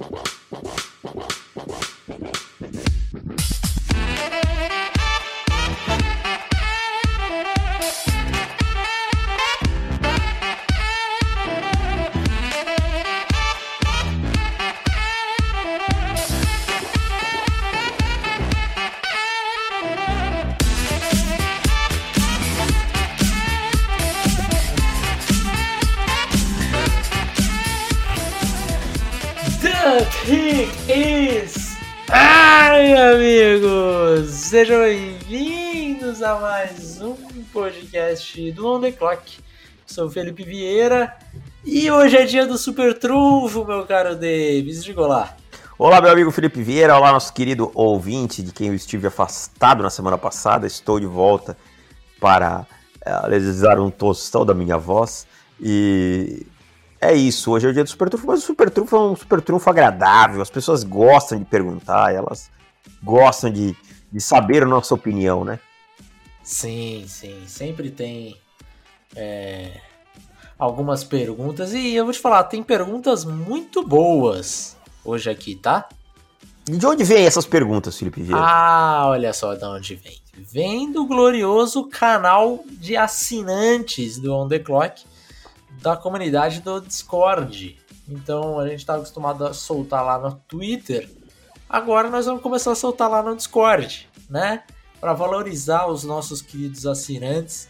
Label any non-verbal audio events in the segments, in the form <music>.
The Sejam bem-vindos a mais um podcast do On The Clock. Sou Felipe Vieira e hoje é dia do Super Trunfo, meu caro Davis. Diga olá. Olá, meu amigo Felipe Vieira, olá, nosso querido ouvinte de quem eu estive afastado na semana passada. Estou de volta para uh, realizar um tostão da minha voz e é isso, hoje é o dia do Super Trunfo, mas o Super Trunfo é um Super Trunfo agradável, as pessoas gostam de perguntar, elas gostam de, de saber a nossa opinião, né? Sim, sim, sempre tem é, algumas perguntas e eu vou te falar, tem perguntas muito boas hoje aqui, tá? E de onde vêm essas perguntas, Felipe Vieira? Ah, olha só de onde vem. Vem do glorioso canal de assinantes do On The Clock, da comunidade do Discord. Então a gente está acostumado a soltar lá no Twitter. Agora nós vamos começar a soltar lá no Discord, né? Para valorizar os nossos queridos assinantes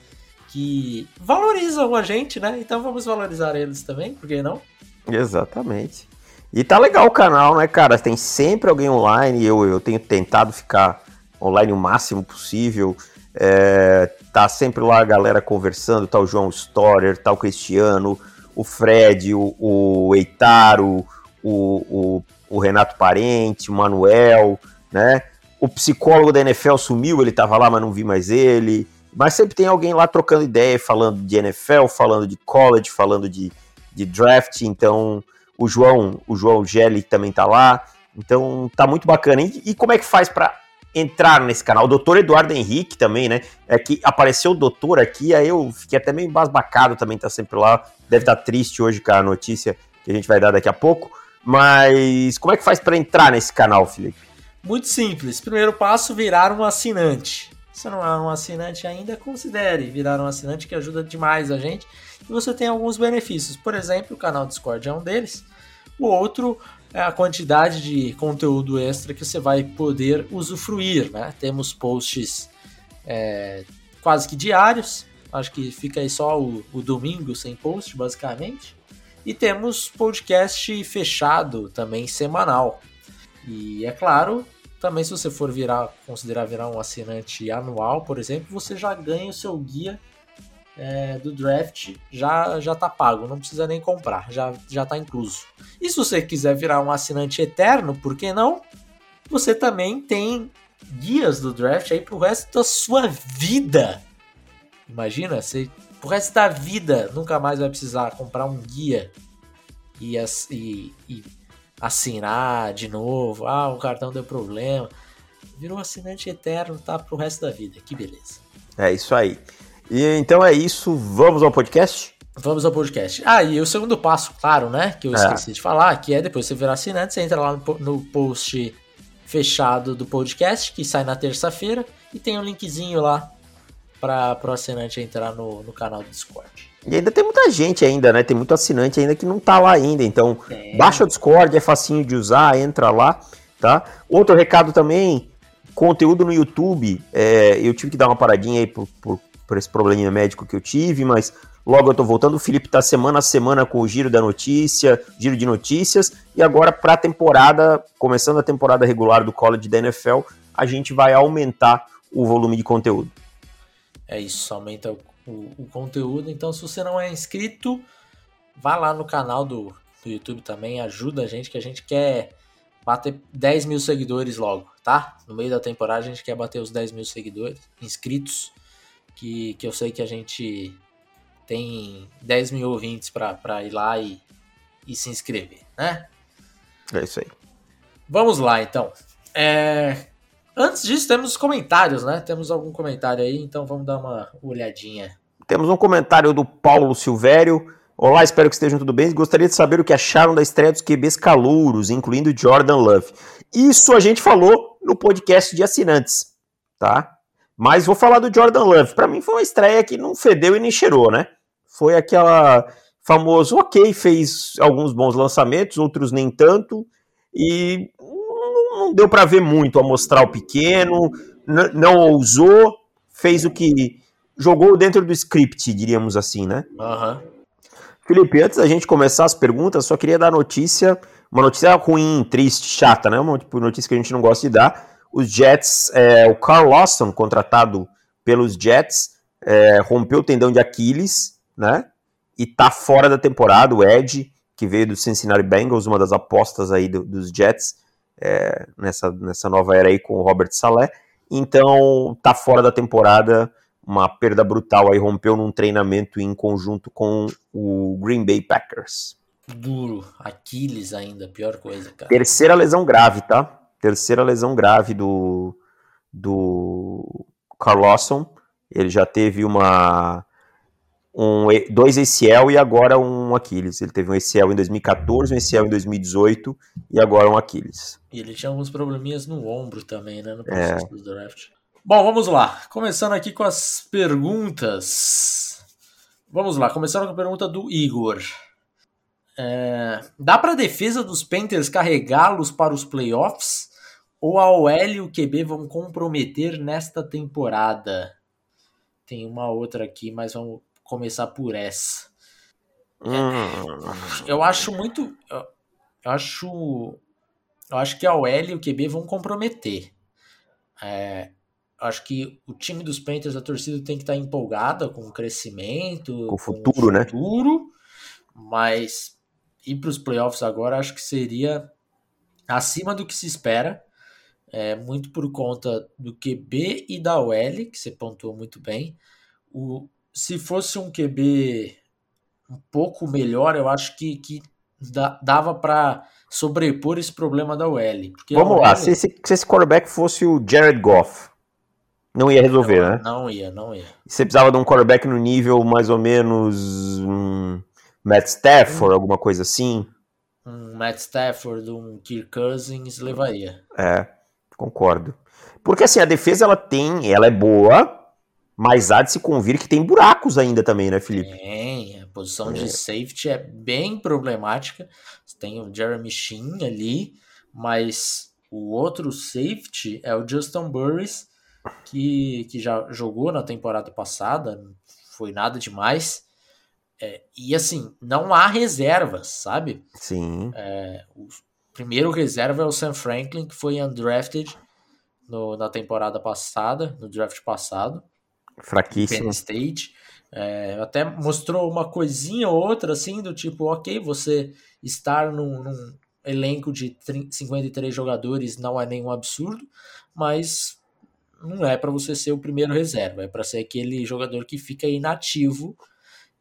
que valorizam a gente, né? Então vamos valorizar eles também, por que não? Exatamente. E tá legal o canal, né, cara? Tem sempre alguém online. Eu, eu tenho tentado ficar online o máximo possível. É, tá sempre lá a galera conversando, tá o João Storer, tá o Cristiano, o Fred, o, o Eitaro, o, o, o, Renato Parente, o Manuel, né? O psicólogo da NFL sumiu, ele tava lá, mas não vi mais ele. Mas sempre tem alguém lá trocando ideia, falando de NFL, falando de college, falando de, de draft. Então, o João, o João Gelli também tá lá. Então, tá muito bacana. E, e como é que faz para entraram nesse canal. O doutor Eduardo Henrique também, né? É que apareceu o doutor aqui, aí eu fiquei até meio embasbacado também, tá sempre lá. Deve estar tá triste hoje com a notícia que a gente vai dar daqui a pouco. Mas como é que faz para entrar nesse canal, Felipe? Muito simples. Primeiro passo, virar um assinante. Se não é um assinante ainda, considere virar um assinante que ajuda demais a gente. E você tem alguns benefícios. Por exemplo, o canal Discord é um deles. O outro é a quantidade de conteúdo extra que você vai poder usufruir. Né? Temos posts é, quase que diários, acho que fica aí só o, o, domingo sem post, basicamente. E temos podcast fechado também semanal. E é claro, também se você for virar, considerar virar um assinante anual, por exemplo, você já ganha o seu guia é, do draft já já tá pago, não precisa nem comprar, já já tá incluso. E se você quiser virar um assinante eterno, por que não? Você também tem guias do draft aí pro resto da sua vida. Imagina, você pro resto da vida nunca mais vai precisar comprar um guia e, e, e assinar de novo. Ah, o cartão deu problema. Virou assinante eterno, tá pro resto da vida. Que beleza. É isso aí. E então é isso, vamos ao podcast? Vamos ao podcast. Ah, e o segundo passo, claro, né? Que eu é. esqueci é. de falar, que é depois você virar assinante, você entra lá no, no post fechado do podcast, que sai na terça-feira, e tem um linkzinho lá para o assinante entrar no, no canal do Discord. E ainda tem muita gente ainda, né? Tem muito assinante ainda que não tá lá ainda. Então, é. baixa o Discord, é facinho de usar, entra lá, tá? Outro recado também, conteúdo no YouTube. É, eu tive que dar uma paradinha aí por, por por esse probleminha médico que eu tive, mas logo eu tô voltando. O Felipe tá semana a semana com o giro da notícia, giro de notícias, e agora para a temporada, começando a temporada regular do college da NFL, a gente vai aumentar o volume de conteúdo. É isso, aumenta o, o, o conteúdo. Então, se você não é inscrito, vá lá no canal do, do YouTube também, ajuda a gente, que a gente quer bater 10 mil seguidores logo, tá? No meio da temporada a gente quer bater os 10 mil seguidores, inscritos que, que eu sei que a gente tem 10 mil ouvintes para ir lá e, e se inscrever, né? É isso aí. Vamos lá, então. É... Antes disso, temos os comentários, né? Temos algum comentário aí, então vamos dar uma olhadinha. Temos um comentário do Paulo Silvério. Olá, espero que estejam tudo bem. Gostaria de saber o que acharam da estreia dos QBs calouros, incluindo Jordan Love. Isso a gente falou no podcast de assinantes, tá? Mas vou falar do Jordan Love. Para mim foi uma estreia que não fedeu e nem cheirou, né? Foi aquela famoso, ok, fez alguns bons lançamentos, outros nem tanto, e não deu para ver muito amostral pequeno, não ousou, fez o que jogou dentro do script, diríamos assim, né? Uhum. Felipe, antes da gente começar as perguntas, só queria dar notícia, uma notícia ruim, triste, chata, né? Uma tipo, notícia que a gente não gosta de dar. Os Jets, é, o Carl Lawson, contratado pelos Jets, é, rompeu o tendão de Aquiles, né? E tá fora da temporada. O Ed, que veio do Cincinnati Bengals, uma das apostas aí do, dos Jets, é, nessa, nessa nova era aí com o Robert Saleh. Então, tá fora da temporada uma perda brutal aí, rompeu num treinamento em conjunto com o Green Bay Packers. Duro, Aquiles ainda, pior coisa, cara. Terceira lesão grave, tá? Terceira lesão grave do, do Carl Lawson. Ele já teve uma um, dois ACL e agora um Aquiles. Ele teve um ACL em 2014, um ACL em 2018 e agora um Aquiles. E ele tinha alguns probleminhas no ombro também, né? No processo é. do draft. Bom, vamos lá. Começando aqui com as perguntas. Vamos lá, começando com a pergunta do Igor. É, dá para a defesa dos Panthers carregá-los para os playoffs? Ou a OL e o QB vão comprometer nesta temporada? Tem uma outra aqui, mas vamos começar por essa. Hum. Eu acho muito. Eu acho. Eu acho que a OL e o QB vão comprometer. É, acho que o time dos Panthers, a torcida tem que estar empolgada com o crescimento, com o futuro, com o futuro né? Mas ir para os playoffs agora acho que seria acima do que se espera, é, muito por conta do QB e da OL, que você pontuou muito bem. O, se fosse um QB um pouco melhor, eu acho que, que dava para sobrepor esse problema da OL. Vamos OL... lá, se esse, se esse quarterback fosse o Jared Goff, não ia resolver, não, né? Não ia, não ia. Você precisava de um quarterback no nível mais ou menos um Matt Stafford, alguma coisa assim? Um Matt Stafford, um Kirk Cousins levaria. É, concordo. Porque assim, a defesa ela tem, ela é boa, mas há de se convir que tem buracos ainda também, né, Felipe? Tem, a posição é. de safety é bem problemática. Tem o Jeremy Sheen ali, mas o outro safety é o Justin Burris, que, que já jogou na temporada passada, não foi nada demais. É, e assim, não há reservas, sabe? Sim. É, o primeiro reserva é o Sam Franklin, que foi undrafted no, na temporada passada, no draft passado. Fraquíssimo. Penn State. É, até mostrou uma coisinha ou outra, assim, do tipo, ok, você estar num, num elenco de 30, 53 jogadores não é nenhum absurdo, mas não é para você ser o primeiro reserva, é para ser aquele jogador que fica inativo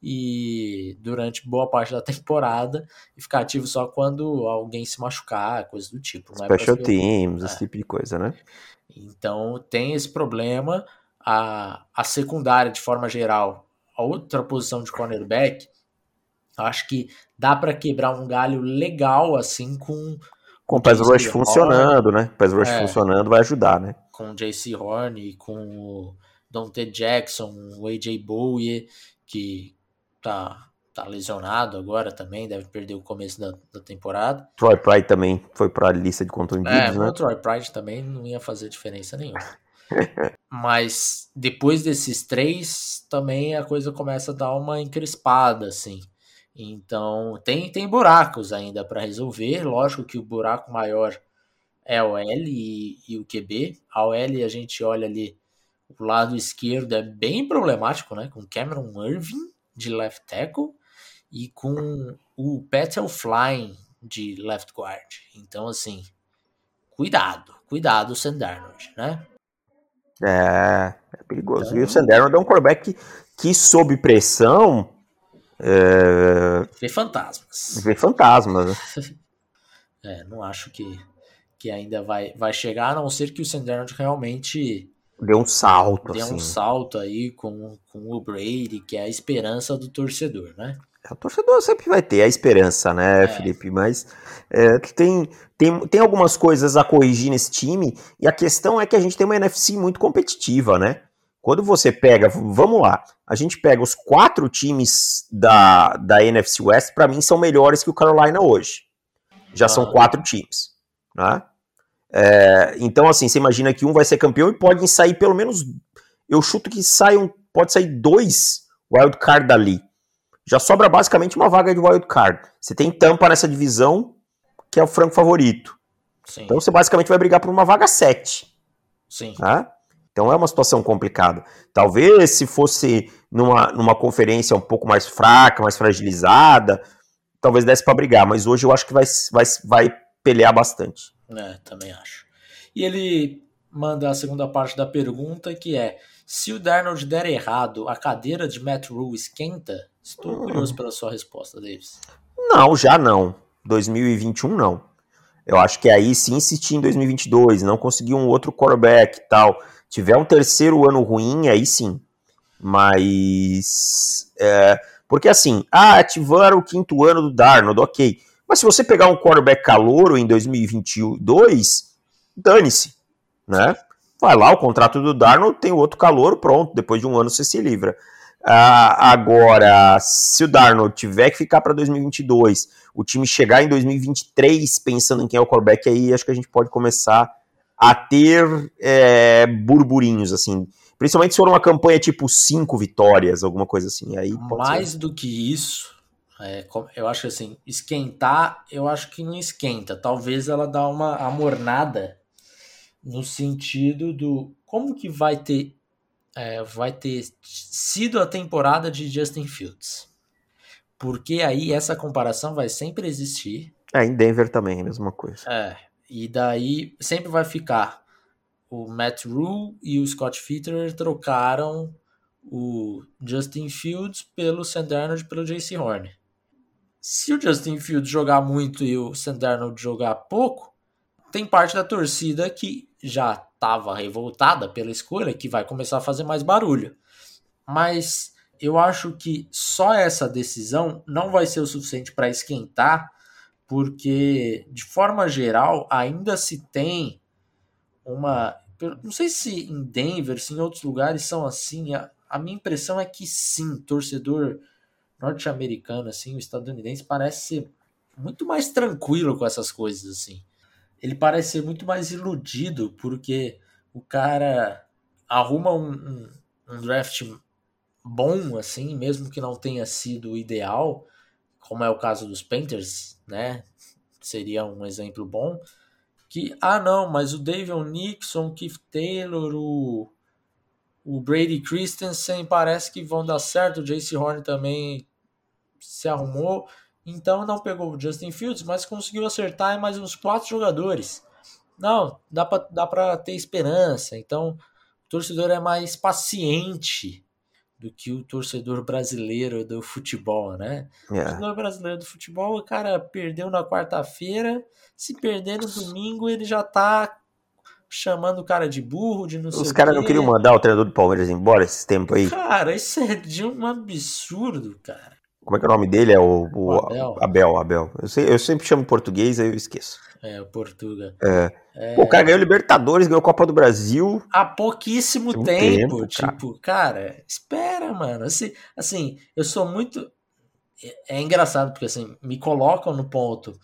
e durante boa parte da <laughs> temporada e ficar ativo só quando alguém se machucar, coisa do tipo. Não é Special é teams, é. esse tipo de coisa, né? Então tem esse problema. A, a secundária, de forma geral, a outra posição de cornerback, acho que dá para quebrar um galho legal assim com. Com o pass rush funcionando, né? Pass rush é, funcionando vai ajudar, né? com o JC Horn, com o Dante Jackson, o AJ Bowie, que tá, tá lesionado agora também, deve perder o começo da, da temporada. Troy Pride também foi para a lista de contundidos, é, né? O Troy Pride também não ia fazer diferença nenhuma. Mas depois desses três, também a coisa começa a dar uma encrespada, assim. Então, tem, tem buracos ainda para resolver. Lógico que o buraco maior é a OL e, e o QB. A OL a gente olha ali, o lado esquerdo é bem problemático, né? Com Cameron Irving de left tackle e com o Petal Flying de left guard. Então, assim, cuidado, cuidado, Sam né? É, é perigoso. Então, e o Sam Darnold é um quarterback que, que sob pressão... É... Vê fantasmas. Vê fantasmas, né? <laughs> é, não acho que que ainda vai, vai chegar, a não ser que o Sandarnold realmente deu um salto, deu assim. um salto aí com, com o Brady, que é a esperança do torcedor, né? O torcedor sempre vai ter a esperança, né, é. Felipe? Mas é, tem, tem, tem algumas coisas a corrigir nesse time, e a questão é que a gente tem uma NFC muito competitiva, né? Quando você pega, vamos lá, a gente pega os quatro times da, da NFC West, para mim são melhores que o Carolina hoje. Já ah. são quatro times, né? É, então, assim, você imagina que um vai ser campeão e podem sair pelo menos. Eu chuto que saiam, pode sair dois wild card dali. Já sobra basicamente uma vaga de wild card. Você tem Tampa nessa divisão, que é o franco favorito. Sim. Então você basicamente vai brigar por uma vaga 7. Sim. Né? Então é uma situação complicada. Talvez se fosse numa, numa conferência um pouco mais fraca, mais fragilizada, talvez desse para brigar. Mas hoje eu acho que vai, vai, vai pelear bastante. É, também acho. E ele manda a segunda parte da pergunta, que é: se o Darnold der errado, a cadeira de Matt Rule esquenta? Estou hum. curioso pela sua resposta, Davis. Não, já não. 2021 não. Eu acho que aí sim insistir em 2022, não conseguir um outro quarterback e tal, tiver um terceiro ano ruim, aí sim. Mas. É, porque assim, ah, ativaram o quinto ano do Darnold, ok. Mas se você pegar um quarterback calouro em 2022, dane-se, né? Vai lá, o contrato do Darnold tem outro calor, pronto, depois de um ano você se livra. Ah, agora, se o Darnold tiver que ficar para 2022, o time chegar em 2023 pensando em quem é o quarterback, aí acho que a gente pode começar a ter é, burburinhos, assim. Principalmente se for uma campanha tipo cinco vitórias, alguma coisa assim. Aí Mais ser. do que isso, é, eu acho que assim, esquentar, eu acho que não esquenta. Talvez ela dá uma amornada no sentido do como que vai ter é, vai ter sido a temporada de Justin Fields. Porque aí essa comparação vai sempre existir. É, em Denver também, a mesma coisa. É, e daí sempre vai ficar o Matt Rule e o Scott Fitter trocaram o Justin Fields pelo Sam Darnold pelo JC Horn se o Justin Fields jogar muito e o Sam Darnold jogar pouco, tem parte da torcida que já estava revoltada pela escolha que vai começar a fazer mais barulho. Mas eu acho que só essa decisão não vai ser o suficiente para esquentar, porque de forma geral ainda se tem uma. Não sei se em Denver, se em outros lugares são assim. A, a minha impressão é que sim, torcedor norte-americano, assim, o estadunidense parece ser muito mais tranquilo com essas coisas, assim. Ele parece ser muito mais iludido, porque o cara arruma um, um, um draft bom, assim, mesmo que não tenha sido ideal, como é o caso dos Panthers, né? Seria um exemplo bom. Que, ah, não, mas o David Nixon, o Keith Taylor, o, o Brady Christensen parece que vão dar certo. O Jace Horn também se arrumou, então não pegou o Justin Fields, mas conseguiu acertar em mais uns quatro jogadores. Não, dá para dá pra ter esperança. Então, o torcedor é mais paciente do que o torcedor brasileiro do futebol, né? Yeah. O é. torcedor brasileiro do futebol, o cara perdeu na quarta-feira, se perder no domingo, ele já tá chamando o cara de burro, de não Os sei Os caras não queriam mandar o treinador do Palmeiras embora esse tempo aí? Cara, isso é de um absurdo, cara. Como é que é o nome dele? É o, o, o Abel. Abel, Abel. Eu, sei, eu, sempre chamo português, aí eu esqueço. É, o Portuga. É. é. Pô, o cara ganhou Libertadores, ganhou Copa do Brasil. Há pouquíssimo um tempo, tempo. Tipo, cara. cara, espera, mano. Assim, assim, eu sou muito. É, é engraçado, porque assim, me colocam no ponto.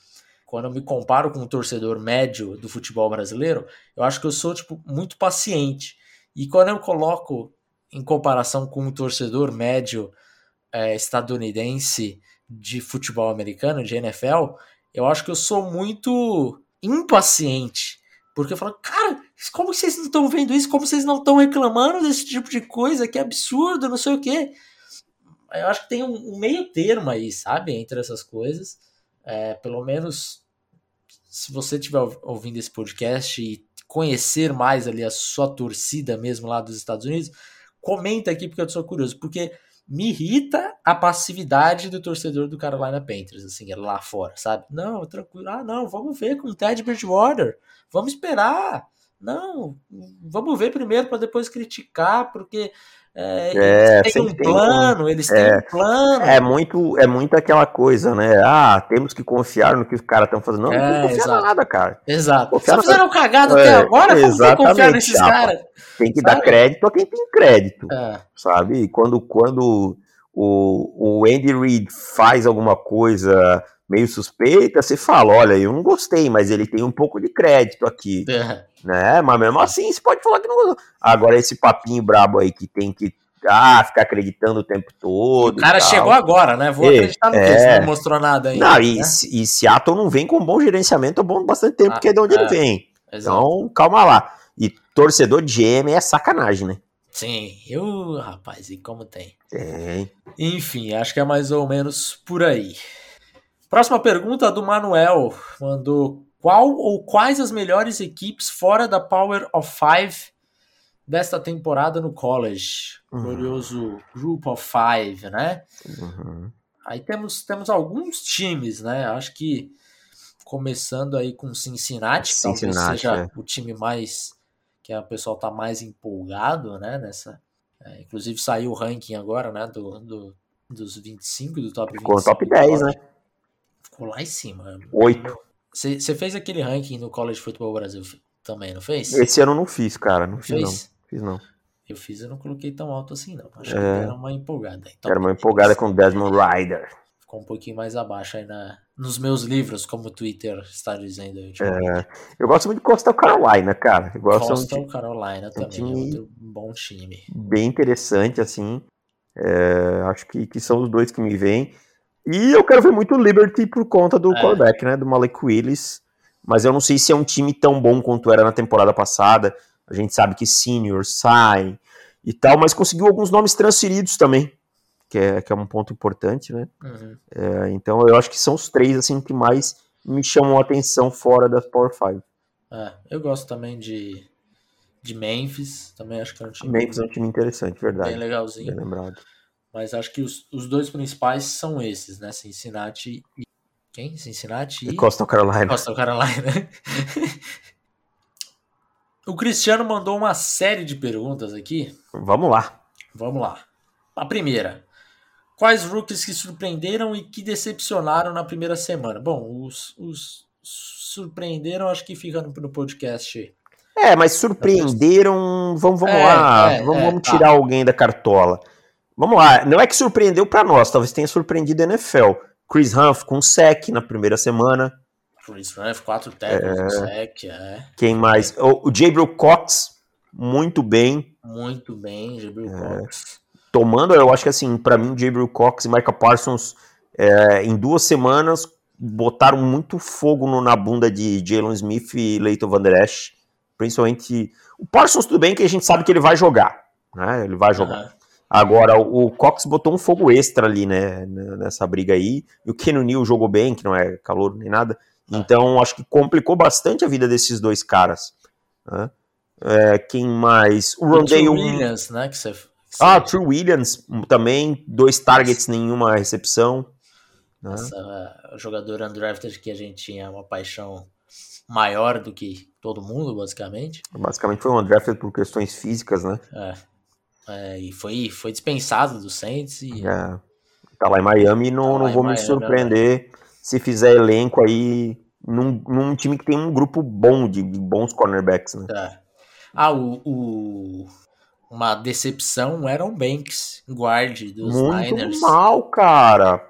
Quando eu me comparo com um torcedor médio do futebol brasileiro, eu acho que eu sou, tipo, muito paciente. E quando eu coloco em comparação com um torcedor médio é, estadunidense de futebol americano, de NFL, eu acho que eu sou muito impaciente. Porque eu falo, cara, como vocês não estão vendo isso? Como vocês não estão reclamando desse tipo de coisa? Que absurdo, não sei o quê. Eu acho que tem um, meio termo aí, sabe? Entre essas coisas. É, pelo menos, se você estiver ouvindo esse podcast e conhecer mais ali a sua torcida mesmo lá dos Estados Unidos, comenta aqui porque eu sou curioso. Porque me irrita a passividade do torcedor do Carolina Panthers, assim, lá fora, sabe? Não, tranquilo. Ah, não, vamos ver com o Ted Bridgewater. Vamos esperar. Não, vamos ver primeiro para depois criticar, porque É, É, eles têm um tem plano, eles têm é. um plano. É muito, é muito aquela coisa, né? Ah, temos que confiar no que os caras estão fazendo. Não, não É, que confiar exato. nada, cara. Exato. Confiar Só na- fizeram cagada É, até agora, como vai confiar nesses caras? Tem que Sabe? dar crédito a quem tem crédito, É, sabe? Quando, quando o, o Andy Reid faz alguma coisa meio suspeita, você fala, olha, eu não gostei, mas ele tem um pouco de crédito aqui, é. né? Mas mesmo assim, você pode falar que não gostou. Agora, esse papinho brabo aí que tem que ah, ficar acreditando o tempo todo. O cara e chegou agora, né? Vou É, acreditar no é. que? Você não mostrou nada ainda. Não, e, né? Se- e Seattle não vem com bom gerenciamento há bom bastante tempo, Ah, que é de onde é. ele vem. Exato. Então, calma lá. E torcedor de GM é sacanagem, né? Sim, eu, rapaz, e como tem? Tem. Enfim, acho que é mais ou menos por aí. Próxima pergunta do Manuel. Mandou qual ou quais as melhores equipes fora da Power of Five desta temporada no college? Uhum. Glorioso Group of Five, né? Uhum. Aí temos, temos alguns times, né? Acho que começando aí com Cincinnati, que talvez Cincinnati, seja é. o time mais que a pessoal tá mais empolgado, né? Nessa, é, inclusive saiu o ranking agora, né? Do, do- dos 25 do top 25. Ficou top do 10, college. né? Ficou lá em cima. Oito. Você fez aquele ranking no College Football Brasil também, não fez? Esse ano eu não fiz, cara. Não fiz, não. fez? Fiz, não. Eu fiz, eu não coloquei tão alto assim, não. Acho que É. era uma empolgada. Então, Era uma empolgada com Desmond Ryder. ficou um pouquinho mais abaixo aí na, nos meus livros, como o Twitter está dizendo aí ultimamente. É, Eu gosto muito de Coastal Carolina, cara. Eu gosto de um Coastal time Carolina também, time- é outro bom time. bem interessante, assim. É, acho que, que são os dois que me vêm. E eu quero ver muito Liberty por conta do É. quarterback, né? Do Malik Willis. Mas eu não sei se é um time tão bom quanto era na temporada passada. A gente sabe que senior sai e tal, mas conseguiu alguns nomes transferidos também, que é, que é um ponto importante, né? Uhum. É, então eu acho que são os três assim que mais me chamam a atenção fora das Power 5. É, eu gosto também de, de Memphis, também acho que é um time Memphis é um time interessante, verdade. bem legalzinho. Bem lembrado. Mas acho que os, os dois principais são esses, né? Cincinnati e. Quem? Cincinnati E e. Coastal Carolina. Coastal Carolina. <laughs> o Cristiano mandou uma série de perguntas aqui. Vamos lá. Vamos lá. A primeira. Quais rookies que surpreenderam e que decepcionaram na primeira semana? Bom, os, os surpreenderam, acho que fica no, no podcast. É, mas surpreenderam. Vamos, vamos É, lá. é, vamos é, vamos tá. tirar alguém da cartola. Vamos lá. Não é que surpreendeu pra nós, talvez tenha surpreendido a NFL. Chris Humph com sec na primeira semana. Chris Ruff, quatro tackles, um sec, é. Quem mais? O, o Jabril Cox, muito bem. Muito bem, Gabriel Cox. Tomando, eu acho que assim, pra mim, Jabril Cox e Micah Parsons, é, em duas semanas, botaram muito fogo no- na bunda de Jalen Smith e Leighton Van Der Esch. Principalmente. O Parsons, tudo bem que a gente sabe que ele vai jogar. Né? Ele vai jogar. Aham. Agora, o o Cox botou um fogo extra ali, né, nessa briga aí. E o Ken Neal jogou bem, que não é calor nem nada. Então, acho que complicou bastante a vida desses dois caras. né? É, quem mais? O O Rondale. Williams, né? Que você, que Ah, True Williams um, também. Dois targets, nenhuma recepção. né? essa jogador undrafted que a gente tinha uma paixão maior do que todo mundo, basicamente. Basicamente foi um undrafted por questões físicas, né? É. É, e foi, foi dispensado do Saints e É, tá lá em Miami e não, Tá não vou me Miami, surpreender se fizer elenco aí num, num time que tem um grupo bom de, de bons cornerbacks, né? É. Ah, o, o- uma decepção o Aaron Banks, guard dos Muito Niners. mal, cara.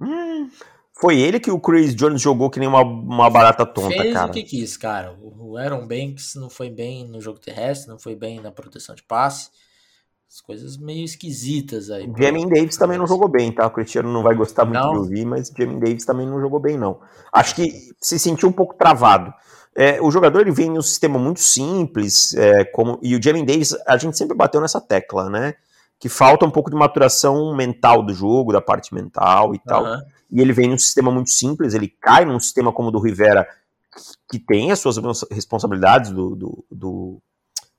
Hum, foi ele que o Chris Jones jogou que nem uma, uma barata tonta, Fez cara. o que quis, cara. O Aaron Banks não foi bem no jogo terrestre, não foi bem na proteção de passe. As coisas meio esquisitas aí. O Jamin Davis também não jogou bem, tá? O Cristiano não vai gostar muito Não? de ouvir, mas o Jamin Davis também não jogou bem, não. Acho que se sentiu um pouco travado. É, o jogador ele vem em um sistema muito simples, é, como e o Jamin Davis, a gente sempre bateu nessa tecla, né? Que falta um pouco de maturação mental do jogo, da parte mental e tal. Aham. E ele vem num sistema muito simples, ele cai num sistema como o do Rivera, que tem as suas responsabilidades, do, do, do-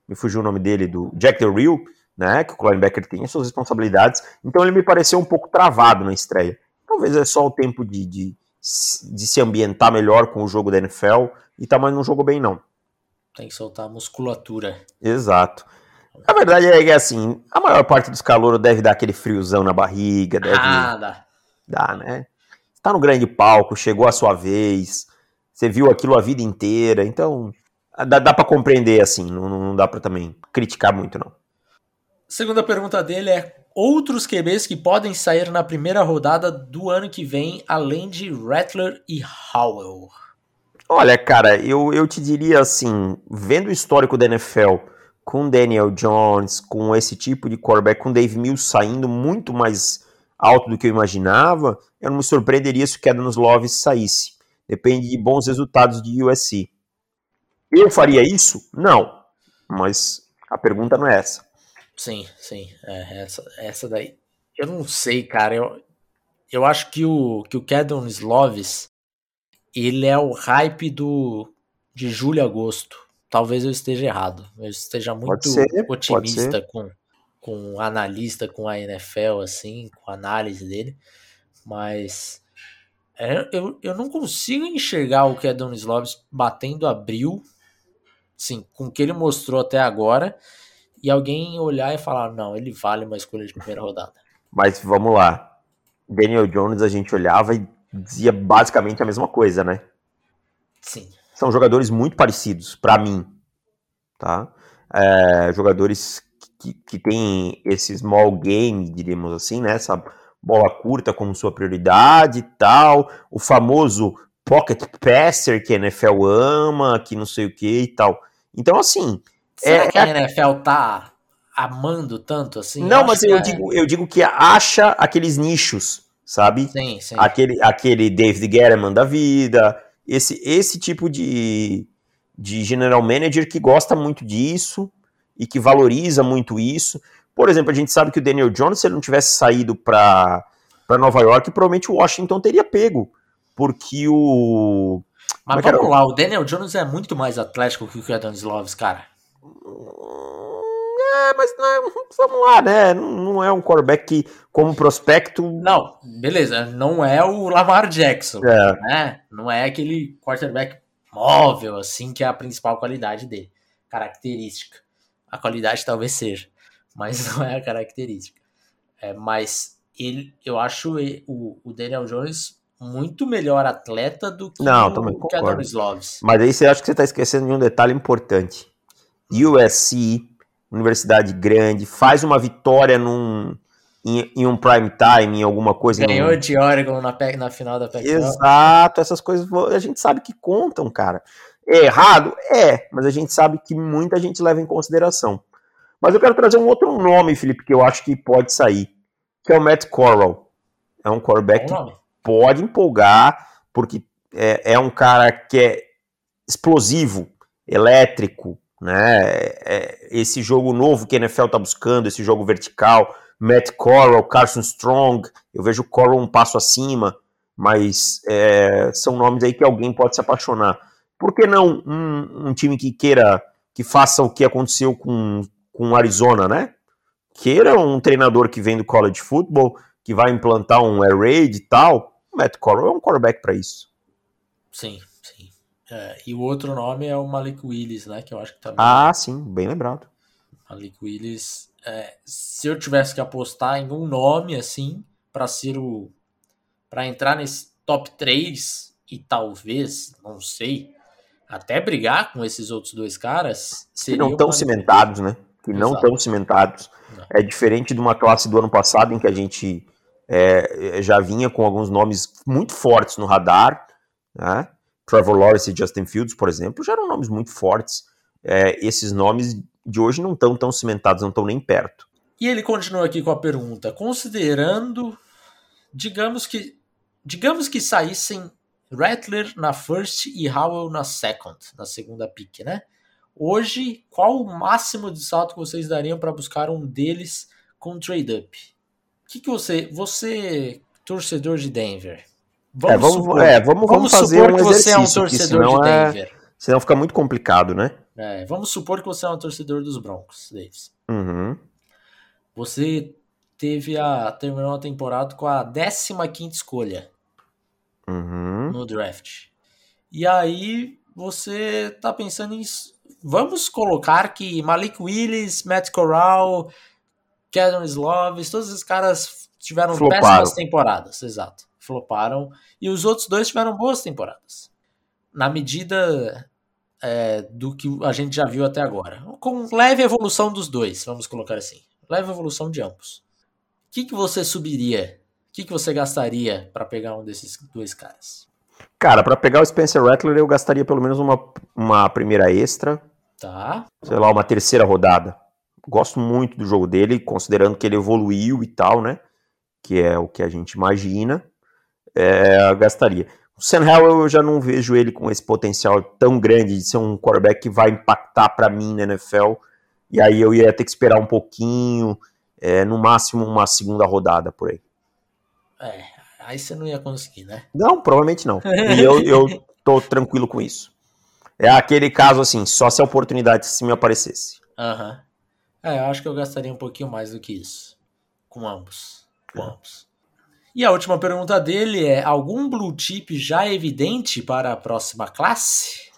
me fugiu o nome dele, do Jack Del Rio, né, que o linebacker tem as suas responsabilidades, então ele me pareceu um pouco travado na estreia. Talvez é só o tempo de, de, de se ambientar melhor com o jogo da NFL, e tá, mas não jogou bem não. Tem que soltar a musculatura. Exato. A verdade é que, assim, a maior parte dos calouros deve dar aquele friozão na barriga, deve... Ah, dá. Dá, né? Tá no grande palco, chegou a sua vez, você viu aquilo a vida inteira, então dá, dá para compreender, assim, não, não dá para também criticar muito, não. Segunda pergunta dele é outros QBs que podem sair na primeira rodada do ano que vem, além de Rattler e Howell? Olha, cara, eu, eu te diria assim, vendo o histórico da NFL com Daniel Jones, com esse tipo de quarterback, com Dave Mills saindo muito mais alto do que eu imaginava, eu não me surpreenderia se o Kedanos Love saísse. Depende de bons resultados de USC. Eu faria isso? Não. Mas a pergunta não é essa. Sim, sim. É, essa, essa daí. Eu não sei, cara. Eu, eu acho que o, que o Kedon Slovis ele é o hype do de julho a agosto. Talvez eu esteja errado. Eu esteja muito ser, otimista com, com o analista, com a NFL, assim, com a análise dele. Mas é, eu, eu não consigo enxergar o Kedon Slovis batendo abril, sim, com o que ele mostrou até agora e alguém olhar e falar, não, ele vale uma escolha de primeira rodada. Mas vamos lá. Daniel Jones a gente olhava e dizia basicamente a mesma coisa, né? Sim. São jogadores muito parecidos, para mim. Tá? É, jogadores que, que têm esse small game, diríamos assim, né? Essa bola curta como sua prioridade e tal. O famoso pocket passer que a NFL ama, que não sei o que e tal. Então, assim, Será é, que a é NFL tá amando tanto assim? Não, eu mas eu, é... digo, eu digo que acha aqueles nichos, sabe? Sim, sim. Aquele, aquele David Guerrero da vida, esse, esse tipo de, de general manager que gosta muito disso e que valoriza muito isso. Por exemplo, a gente sabe que o Daniel Jones, se ele não tivesse saído para Nova York, provavelmente o Washington teria pego. Porque o. Mas é vamos lá, o Daniel Jones é muito mais atlético que o Adam Sloves, cara. É, mas é, <laughs> vamos lá, né? Não é um quarterback que, como prospecto. Não, beleza. Não é o Lamar Jackson. É. Né? Não é aquele quarterback móvel, assim, que é a principal qualidade dele. Característica. A qualidade talvez seja, mas <laughs> não é a característica. É, mas ele, eu acho o, o Daniel Jones muito melhor atleta do que não, o, que Sloves. Mas aí você acha que você está esquecendo de um detalhe importante. USC, universidade grande, faz uma vitória num, em, em um prime time, em alguma coisa. Ganhou de Oregon na, na final da pac Exato, essas coisas a gente sabe que contam, cara. É errado? É, mas a gente sabe que muita gente leva em consideração. Mas eu quero trazer um outro nome, Felipe, que eu acho que pode sair, que é o Matt Corral. É um quarterback que pode empolgar, porque é, é um cara que é explosivo, elétrico, né? É, esse jogo novo que a NFL está buscando, esse jogo vertical, Matt Corral, Carson Strong, eu vejo o Corral um passo acima, mas é, são nomes aí que alguém pode se apaixonar. Por que não um, um time que queira, que faça o que aconteceu com, com Arizona, né? Queira um treinador que vem do college football, que vai implantar um air raid e tal, o Matt Corral é um quarterback para isso. Sim, é, e o outro nome é o Malik Willis, né? Que eu acho que também. Ah, sim, bem lembrado. Malik Willis. É, se eu tivesse que apostar em um nome, assim, para ser o. para entrar nesse top 3 e talvez, não sei, até brigar com esses outros dois caras. Que não estão cimentados, né? Que não estão cimentados. Não. É diferente de uma classe do ano passado em que a gente é, já vinha com alguns nomes muito fortes no radar, né? Trevor Lawrence e Justin Fields, por exemplo, já eram nomes muito fortes. É, esses nomes de hoje não estão tão cimentados, não estão nem perto. E ele continua aqui com a pergunta: considerando, digamos que, digamos que saíssem Rattler na first e Howell na second, na segunda pick, né? Hoje, qual o máximo de salto que vocês dariam para buscar um deles com trade up? O que, que você, você torcedor de Denver, Vamos, é, vamos, supor, é, vamos, vamos, fazer um que você é um torcedor de é- Denver. É, senão fica muito complicado, né? É, vamos supor que você é um torcedor dos Broncos, Davis. Uhum. Você teve a terminou a temporada com a 15 escolha uhum. no draft. E aí você tá pensando em vamos colocar que Malik Willis, Matt Corral, Kevin Sloves, todos esses caras tiveram Floparam. péssimas temporadas, exato. Floparam. E os outros dois tiveram boas temporadas. Na medida é, do que a gente já viu até agora. Com leve evolução dos dois, vamos colocar assim. Leve evolução de ambos. O que, que você subiria? O que, que você gastaria para pegar um desses dois caras? Cara, pra pegar o Spencer Rattler eu gastaria pelo menos uma, uma primeira extra, Tá? sei lá, uma terceira rodada. Gosto muito do jogo dele, considerando que ele evoluiu e tal, né? Que é o que a gente imagina. É, gastaria. O Sam Howell eu já não vejo ele com esse potencial tão grande de ser um quarterback que vai impactar pra mim na NFL. E aí eu ia ter que esperar um pouquinho, é, no máximo uma segunda rodada por aí. É, aí você não ia conseguir, né? Não, provavelmente não. E eu, eu tô tranquilo com isso. É aquele caso assim, só se a oportunidade se me aparecesse. Aham. É, eu acho que eu gastaria um pouquinho mais do que isso. Com ambos. Com ambos. E a última pergunta dele é: algum blue chip já evidente para a próxima classe?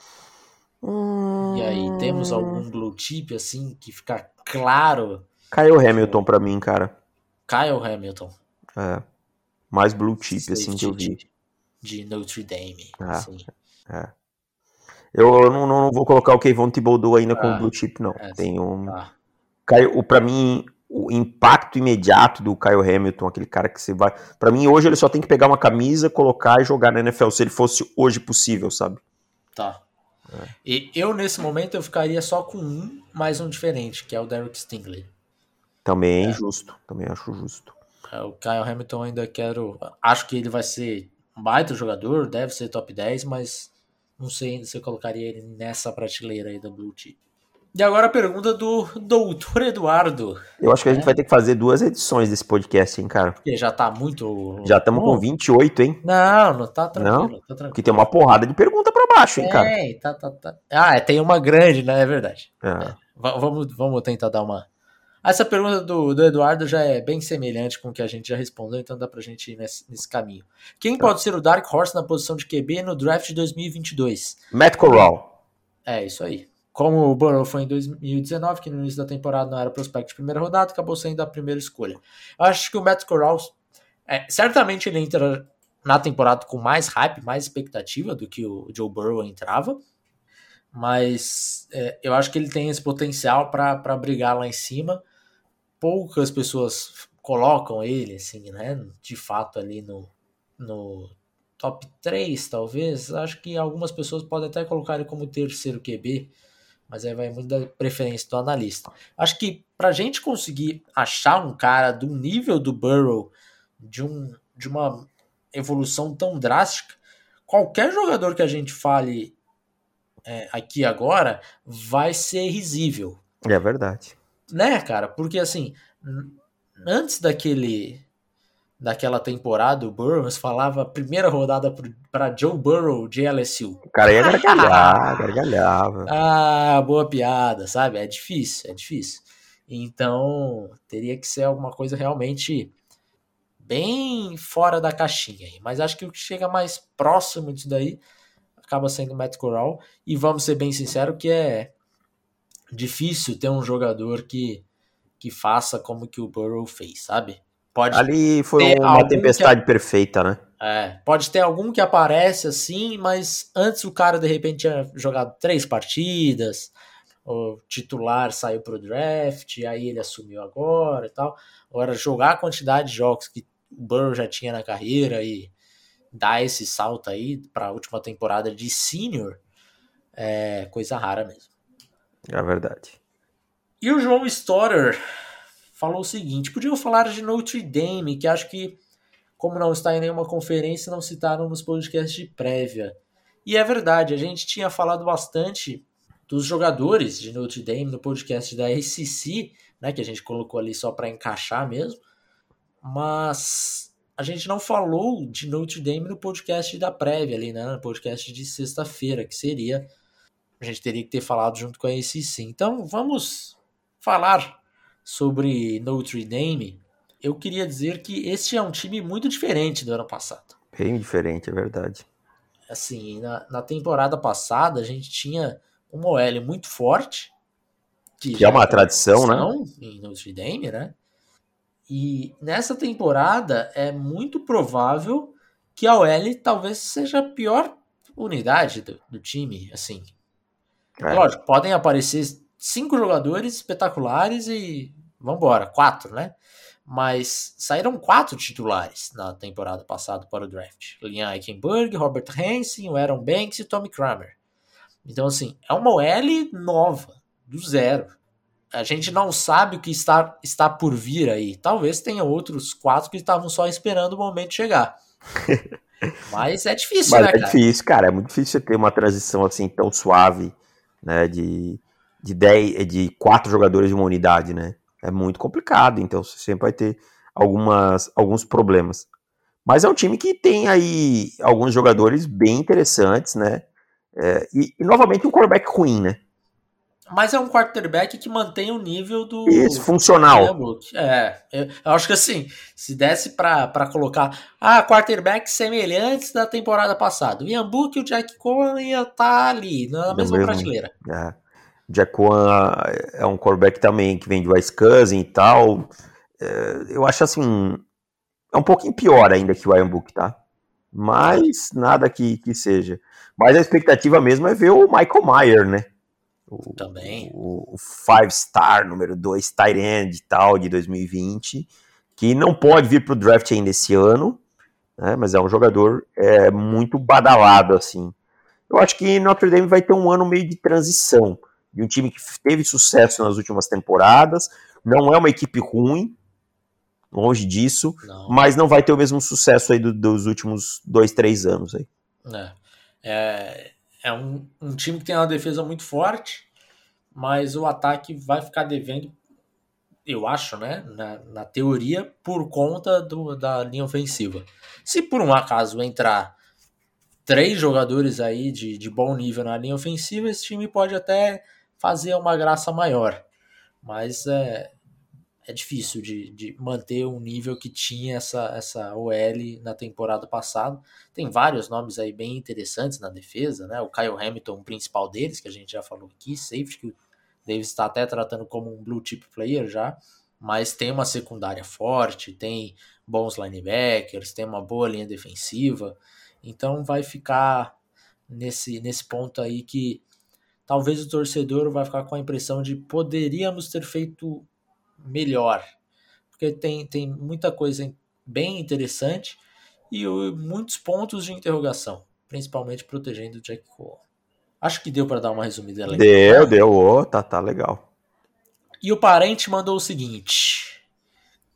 E aí, temos algum blue chip assim que fica claro? Caiu Hamilton pra mim, cara. Kyle Hamilton. É. Mais blue chip, assim, que eu vi. Safety De Notre Dame. Ah. assim. Eu não, não vou colocar o Kevon Thibodeau ainda como Ah, blue chip, não. é, Tem um... Tá. Caiu, o- pra mim, o impacto imediato do Kyle Hamilton, aquele cara que você vai... Pra mim, hoje, ele só tem que pegar uma camisa, colocar e jogar na NFL, se ele fosse hoje possível, sabe? Tá. É. E eu, nesse momento, eu ficaria só com um, mais um diferente, que é o Derek Stingley. Também É. justo. Também acho justo. É, O Kyle Hamilton ainda quero. Acho que ele vai ser um baita jogador, deve ser top 10, mas não sei ainda se eu colocaria ele nessa prateleira aí da Blue Chip. E agora a pergunta do Doutor Eduardo, Eu acho que a É. gente vai ter que fazer duas edições desse podcast, hein, cara? que já tá muito. Já estamos com Bom, 28, hein? Não, não tá tranquilo, tá tranquilo. Porque tem uma porrada de pergunta pra baixo, hein, cara? É, tá, tá, tá. Ah, é, tem uma grande, né? É verdade. É. Va- Vamos, vamos tentar dar uma. Essa pergunta do, do Eduardo já é bem semelhante com o que a gente já respondeu, então dá pra gente ir nesse, nesse caminho. Quem Tá. pode ser o Dark Horse na posição de QB no draft de 2022? Matt Corral. É, isso aí. Como o Burrow foi em 2019, que no início da temporada não era prospecto de primeira rodada, acabou sendo a primeira escolha. Eu acho que o Matt Corral, é, certamente ele entra na temporada com mais hype, mais expectativa do que o Joe Burrow entrava, mas é, eu acho que ele tem esse potencial para brigar lá em cima. Poucas pessoas colocam ele, assim, né, de fato ali no, no top 3, talvez. Acho que algumas pessoas podem até colocar ele como terceiro QB, mas aí vai muito da preferência do analista. Acho que para a gente conseguir achar um cara do nível do Burrow, de, um, de uma evolução tão drástica, qualquer jogador que a gente fale é, aqui agora vai ser risível É verdade. né, cara? Porque assim, antes daquele daquela temporada, o Burrows falava primeira rodada para Joe Burrow de LSU. O cara ia gargalhar, <laughs> gargalhava. Ah, boa piada, sabe? É difícil, é difícil. Então, teria que ser alguma coisa realmente bem fora da caixinha aí. Mas acho que o que chega mais próximo disso daí acaba sendo o Matt Corral. E vamos ser bem sinceros que é difícil ter um jogador que, que faça como que o Burrow fez, sabe? Pode Ali foi uma tempestade perfeita, né? é, pode ter algum que aparece assim, mas antes o cara de repente tinha jogado três partidas, o titular saiu pro draft, aí ele assumiu agora e tal. Agora, jogar a quantidade de jogos que o Burrow já tinha na carreira e dar esse salto aí para a última temporada de senior é coisa rara mesmo. É verdade. E o João Storer falou o seguinte: podiam falar de Notre Dame, que acho que, como não está em nenhuma conferência, não citaram nos podcasts de prévia. E é verdade, a gente tinha falado bastante dos jogadores de Notre Dame no podcast da ACC, né, que a gente colocou ali só para encaixar mesmo, mas a gente não falou de Notre Dame no podcast da prévia ali, né, no podcast de sexta-feira, que seria a gente teria que ter falado junto com a ACC. Então, vamos falar sobre Notre Dame. Eu queria dizer que este é um time muito diferente do ano passado. Bem diferente, é verdade. Assim, na, na temporada passada a gente tinha uma OL muito forte. Que, que é uma tradição, né? Em Notre Dame, né? E nessa temporada é muito provável que a OL talvez seja a pior unidade do, do time, assim. É. Lógico, podem aparecer cinco jogadores espetaculares e vambora, quatro, né? Mas saíram quatro titulares na temporada passada para o draft. Liam Eichenberg, Robert Hansen, o Aaron Banks e Tommy Kramer. Então, assim, é uma OL nova, do zero. A gente não sabe o que está, está por vir aí. Talvez tenha outros quatro que estavam só esperando o momento chegar. <laughs> Mas é difícil, Mas né, é cara? difícil, cara. É muito difícil ter uma transição assim tão suave, né? De, de, dez, de quatro jogadores de uma unidade, né? É muito complicado. Então você sempre vai ter algumas, alguns problemas. Mas é um time que tem aí alguns jogadores bem interessantes, né? É, e, e, novamente um quarterback ruim, né? Mas é um quarterback que mantém o nível do. Isso, funcional. É, eu, acho que assim, se desse para colocar. Ah, quarterbacks semelhantes da temporada passada. O Ian Book e o Jack Cohen ia estar tá ali, na mesma mesmo, prateleira. É. Jack Cohen é um quarterback também que vem de Wisconsin e tal. É, eu acho assim. É um pouquinho pior ainda que o Ian Book, tá? Mas nada que, que seja. Mas a expectativa mesmo é ver o Michael Mayer, né? O, Também. O, o five star, número 2, tight end e tal, de 2020, que não pode vir para o draft ainda esse ano, né, mas é um jogador é, muito badalado, assim. Eu acho que Notre Dame vai ter um ano meio de transição, de um time que teve sucesso nas últimas temporadas, não é uma equipe ruim, longe disso, não. mas não vai ter o mesmo sucesso aí do, dos últimos dois, três anos aí. É. É, é um, um time que tem uma defesa muito forte, mas o ataque vai ficar devendo, eu acho, né? Na, na teoria, por conta do, da linha ofensiva. Se por um acaso entrar três jogadores aí de, de bom nível na linha ofensiva, esse time pode até fazer uma graça maior. Mas é, é difícil de, de manter um nível que tinha essa, essa OL na temporada passada. Tem vários nomes aí bem interessantes na defesa, né? O Kyle Hamilton, o principal deles, que a gente já falou aqui, safety, que o Davis está até tratando como um blue chip player já, mas tem uma secundária forte, tem bons linebackers, tem uma boa linha defensiva, então vai ficar nesse, nesse ponto aí que talvez o torcedor vai ficar com a impressão de poderíamos ter feito melhor. Porque tem, tem muita coisa bem interessante e muitos pontos de interrogação, principalmente protegendo o Jack Cole. Acho que deu para dar uma resumida legal. Deu, deu, oh, tá, tá legal. E o parente mandou o seguinte: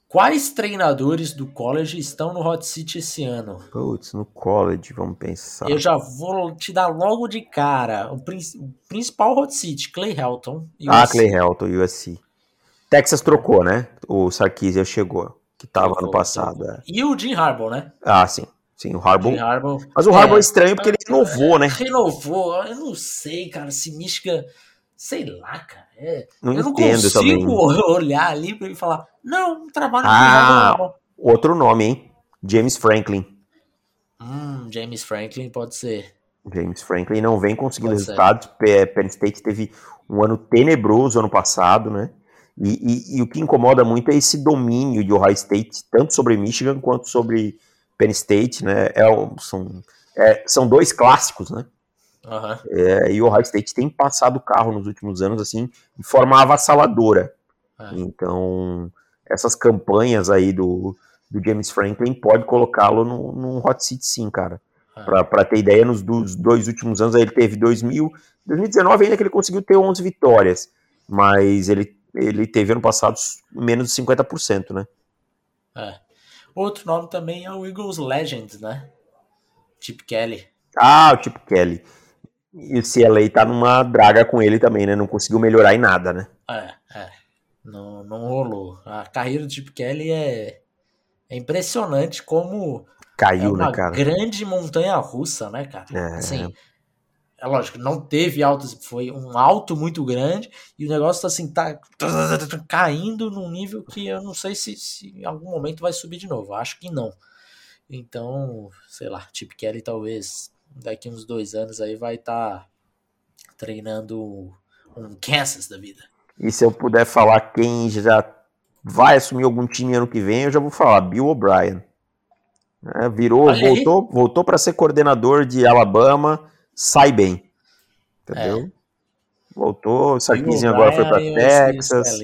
Quais treinadores do college estão no Hot City esse ano? Putz, no college, vamos pensar. Eu já vou te dar logo de cara. O, principal Hot City, Clay Helton. USC. Ah, Clay Helton, USC. Texas trocou, né? O Sarkisian chegou, que tava trocou, no passado. É. E o Jim Harbaugh, né? Ah, sim. Sim, o Harbaugh. Harbaugh Mas o Harbaugh é, é estranho porque ele renovou, né? Renovou. Eu não sei, cara. Se Michigan. Sei lá, cara. É, não eu não consigo também. <laughs> olhar ali pra ele falar. Não, um trabalho ah, Outro nome, hein? James Franklin. Hum, James Franklin pode ser. James Franklin não vem conseguindo pode resultados. Ser. Penn State teve um ano tenebroso ano passado, né? E, e, e, o que incomoda muito é esse domínio de Ohio State, tanto sobre Michigan quanto sobre Penn State, né? É, são, é, são dois clássicos, né? Uhum. É, e o Ohio State tem passado o carro nos últimos anos, assim, de forma avassaladora. É. Então, essas campanhas aí do, do James Franklin pode colocá-lo no, no hot seat sim, cara. É. Pra, pra ter ideia, nos dos dois últimos anos, aí ele teve 2000, 2019 ainda que ele conseguiu ter 11 vitórias, mas ele ele teve ano passado menos de 50%, né? É. Outro nome também é o Eagles Legends, né? Chip Kelly. Ah, o Chip Kelly. E o CLA tá numa draga com ele também, né? Não conseguiu melhorar em nada, né? É, é. Não, não rolou. A carreira do Chip Kelly é, é impressionante como caiu, é né, cara? grande montanha russa, né, cara? É. Assim, é lógico, não teve altos, foi um alto muito grande e o negócio tá assim, tá, caindo num nível que eu não sei se, se em algum momento vai subir de novo. Acho que não. Então, sei lá, Chip Kelly talvez daqui uns dois anos aí vai estar tá treinando um Kansas da vida. E se eu puder falar quem já vai assumir algum time ano que vem, eu já vou falar Bill O'Brien. É, virou, Olha voltou, aí. voltou para ser coordenador de Alabama, sai bem. Entendeu? É. Voltou, o Sarkisian agora foi para Texas.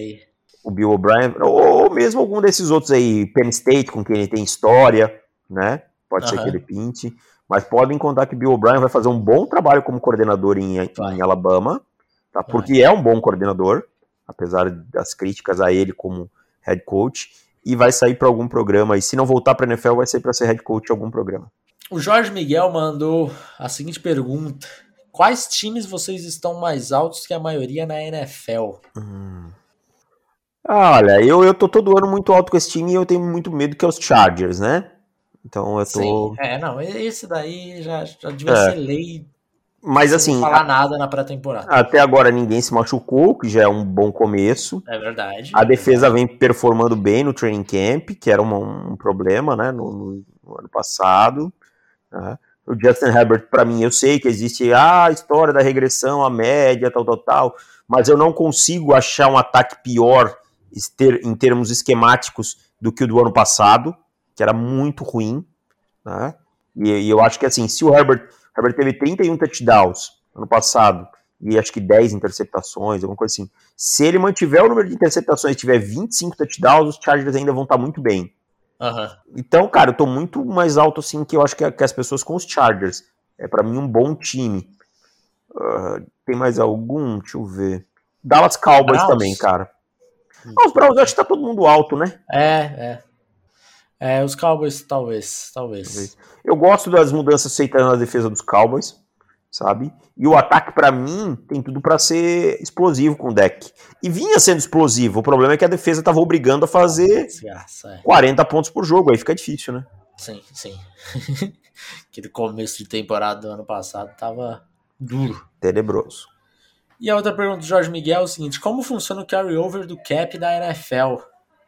O Bill O'Brien, ou mesmo algum desses outros aí, Penn State, com quem ele tem história, né? Pode ser que ele pinte. Mas podem contar que Bill O'Brien vai fazer um bom trabalho como coordenador em, em Alabama, tá? Porque é um bom coordenador, apesar das críticas a ele como head coach, e vai sair para algum programa. E se não voltar para NFL, vai sair para ser head coach em algum programa. O Jorge Miguel mandou a seguinte pergunta: Quais times vocês estão mais altos que a maioria na NFL? Hum. Ah, olha, eu, eu tô todo ano muito alto com esse time e eu tenho muito medo que é os Chargers, né? Então eu tô. Sim. É, não, esse daí já, já devia é. ser lei. Mas assim. Não falar a... nada na pré-temporada. Até agora ninguém se machucou, que já é um bom começo. É verdade. A defesa vem performando bem no training camp, que era uma, um problema, né, no, no, no ano passado. Né? O Justin Herbert, para mim, eu sei que existe ah, a história da regressão, a média, tal, tal, tal, mas eu não consigo achar um ataque pior em termos esquemáticos do que o do ano passado, que era muito ruim. Né? E, e eu acho que assim, se o Herbert, Herbert teve 31 touchdowns ano passado e acho que 10 interceptações, alguma coisa assim. Se ele mantiver o número de interceptações e tiver 25 touchdowns, os Chargers ainda vão estar muito bem. Uhum. Então, cara, eu tô muito mais alto assim que eu acho que, que as pessoas com os Chargers. É para mim um bom time. Uh, tem mais algum? Deixa eu ver. Dallas Cowboys Browns. também, cara. Ah, os Browns, acho que tá todo mundo alto, né? É, é. É, os Cowboys, talvez, talvez. talvez. Eu gosto das mudanças feitas na defesa dos Cowboys sabe? E o ataque, para mim, tem tudo para ser explosivo com o deck. E vinha sendo explosivo. O problema é que a defesa tava obrigando a fazer Desgraça, é. 40 pontos por jogo. Aí fica difícil, né? Sim, sim. <laughs> Aquele começo de temporada do ano passado tava duro. Tenebroso. E a outra pergunta do Jorge Miguel é o seguinte: como funciona o carry-over do cap da NFL?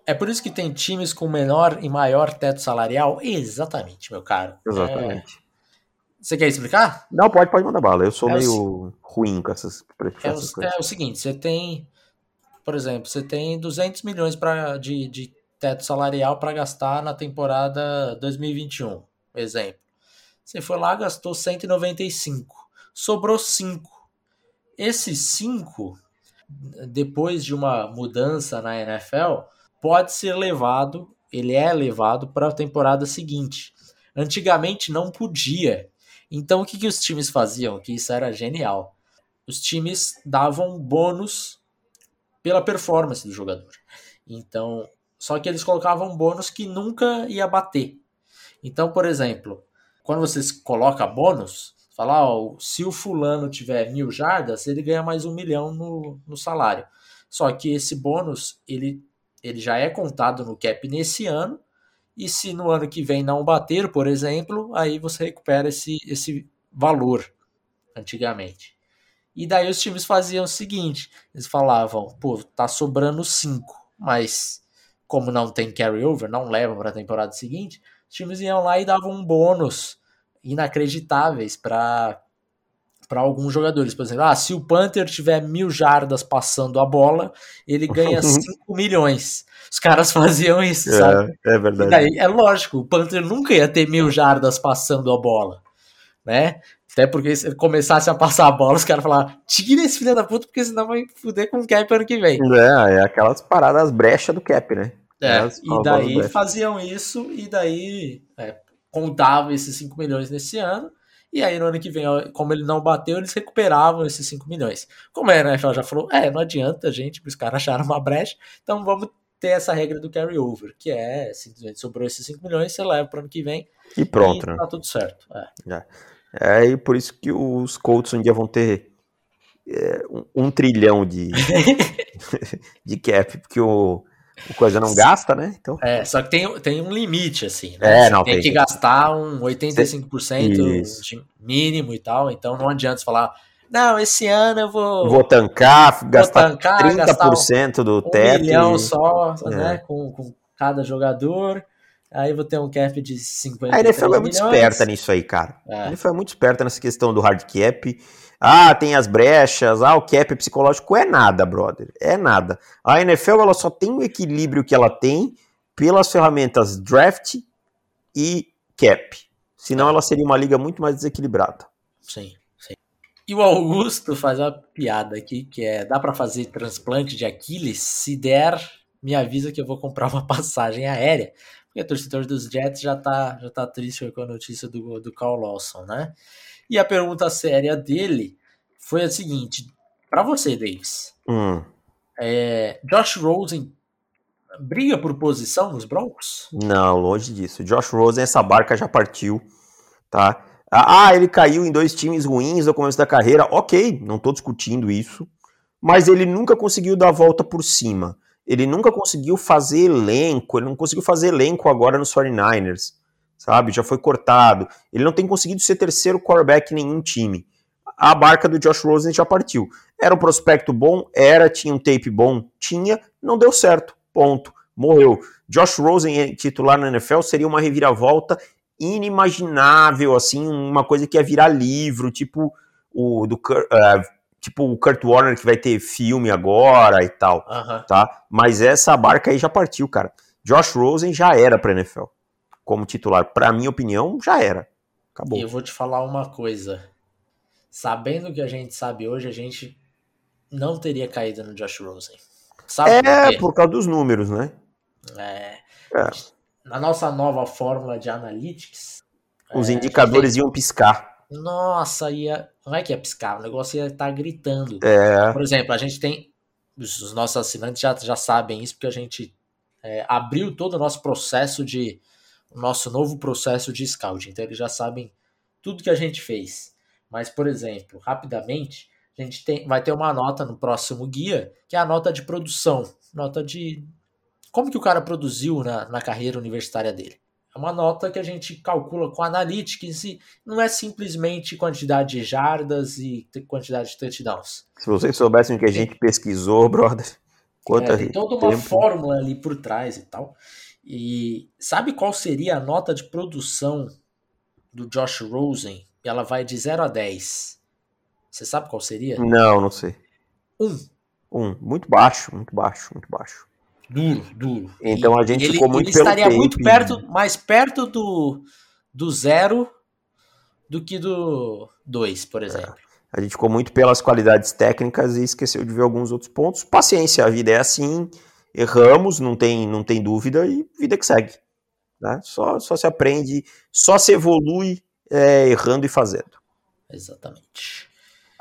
É por isso que tem times com menor e maior teto salarial? Exatamente, meu caro. Exatamente. É, você quer explicar? Não, pode, pode mandar bala. Eu sou é meio ruim com essas, é, essas o, é o seguinte, você tem, por exemplo, você tem 200 milhões pra, de, de teto salarial para gastar na temporada 2021, exemplo. Você foi lá, gastou 195, sobrou 5. Esses 5, depois de uma mudança na NFL, pode ser levado, ele é levado para a temporada seguinte. Antigamente não podia. Então o que, que os times faziam? Que isso era genial. Os times davam bônus pela performance do jogador. Então, só que eles colocavam bônus que nunca ia bater. Então, por exemplo, quando você coloca bônus, fala, ó, se o fulano tiver mil jardas, ele ganha mais um milhão no, no salário. Só que esse bônus, ele, ele já é contado no cap nesse ano e se no ano que vem não bater, por exemplo, aí você recupera esse, esse valor antigamente. E daí os times faziam o seguinte: eles falavam, pô, tá sobrando 5, mas como não tem carryover, não levam para a temporada seguinte, os times iam lá e davam um bônus inacreditáveis para para alguns jogadores. Por exemplo, ah, se o Panther tiver mil jardas passando a bola, ele ganha <laughs> 5 milhões. Os caras faziam isso, é, sabe? É verdade. Daí, é lógico, o Panther nunca ia ter mil jardas passando a bola, né? Até porque se ele começasse a passar a bola, os caras falavam, tira esse filho da puta, porque senão vai fuder com o cap ano que vem. É, é aquelas paradas brechas do cap, né? É, e daí faziam isso, e daí é, contavam esses 5 milhões nesse ano, e aí no ano que vem, como ele não bateu, eles recuperavam esses 5 milhões. Como a NFL já falou, é, não adianta, gente, os caras acharam uma brecha, então vamos ter essa regra do carry-over, que é simplesmente sobrou esses 5 milhões, você leva para o ano que vem e pronto, e né? tá tudo certo. É. é. É, e por isso que os Colts um dia vão ter é, um, um, trilhão de, <laughs> <laughs> de cap, porque o, o coisa não gasta, né? Então... É, só que tem, tem um limite, assim, né? É, não, tem, tem que gastar um 85% de mínimo e tal, então não adianta você falar, não, esse ano eu vou. Vou tancar, vou gastar tancar, 30% gastar um, do teto. Um milhão só, é. né? Com, com cada jogador. Aí vou ter um cap de 50 A NFL é muito esperta nisso aí, cara. É. A NFL é muito esperta nessa questão do hard cap. Ah, tem as brechas, ah, o cap é psicológico. É nada, brother. É nada. A NFL ela só tem o equilíbrio que ela tem pelas ferramentas draft e cap. Senão ela seria uma liga muito mais desequilibrada. Sim, sim. E o Augusto faz uma piada aqui que é: dá para fazer transplante de Aquiles? Se der, me avisa que eu vou comprar uma <laughs> passagem aérea. Porque o torcedor dos Jets já tá, já tá triste com a notícia do, do Carl Lawson, né? E a pergunta séria dele foi a seguinte: para você, Davis, hum. é, Josh Rosen briga por posição nos Broncos? Não, longe disso. Josh Rosen, essa barca já partiu, tá? Ah, ele caiu em dois times ruins no começo da carreira. Ok, não tô discutindo isso. Mas ele nunca conseguiu dar a volta por cima. Ele nunca conseguiu fazer elenco. Ele não conseguiu fazer elenco agora nos 49ers sabe? Já foi cortado. Ele não tem conseguido ser terceiro quarterback em nenhum time. A barca do Josh Rosen já partiu. Era um prospecto bom? Era. Tinha um tape bom? Tinha. Não deu certo. Ponto. Morreu. Josh Rosen titular na NFL seria uma reviravolta inimaginável, assim, uma coisa que ia virar livro, tipo o do uh, tipo o Kurt Warner que vai ter filme agora e tal, uh -huh. tá? Mas essa barca aí já partiu, cara. Josh Rosen já era para NFL como titular, para minha opinião, já era. Acabou. E eu vou te falar uma coisa. Sabendo o que a gente sabe hoje, a gente não teria caído no Josh Rosen. Sabe é, por, por causa dos números, né? É. é. Na nossa nova fórmula de analytics. Os é, indicadores tem... iam piscar. Nossa, ia. Não é que ia piscar, o negócio ia estar tá gritando. É. Por exemplo, a gente tem. Os nossos assinantes já, já sabem isso, porque a gente é, abriu todo o nosso processo de nosso novo processo de scouting. Então eles já sabem tudo que a gente fez. Mas, por exemplo, rapidamente, a gente tem, vai ter uma nota no próximo guia, que é a nota de produção. Nota de como que o cara produziu na, na carreira universitária dele. É uma nota que a gente calcula com analytics e não é simplesmente quantidade de jardas e quantidade de touchdowns. Se vocês soubessem o que a gente pesquisou, <laughs> brother. Quanto é, tem toda uma tempo. fórmula ali por trás e tal. E sabe qual seria a nota de produção do Josh Rosen? Ela vai de 0 a 10. Você sabe qual seria? Não, não sei. Um. Um. Muito baixo, muito baixo, muito baixo. Duro, duro. Então a gente ele, ficou muito ele estaria muito perto, mais perto do, do zero do que do 2, por exemplo. É. A gente ficou muito pelas qualidades técnicas e esqueceu de ver alguns outros pontos. Paciência, a vida é assim erramos, não tem, não tem dúvida, e vida que segue. Né? Só, só se aprende, só se evolui é, errando e fazendo. Exatamente.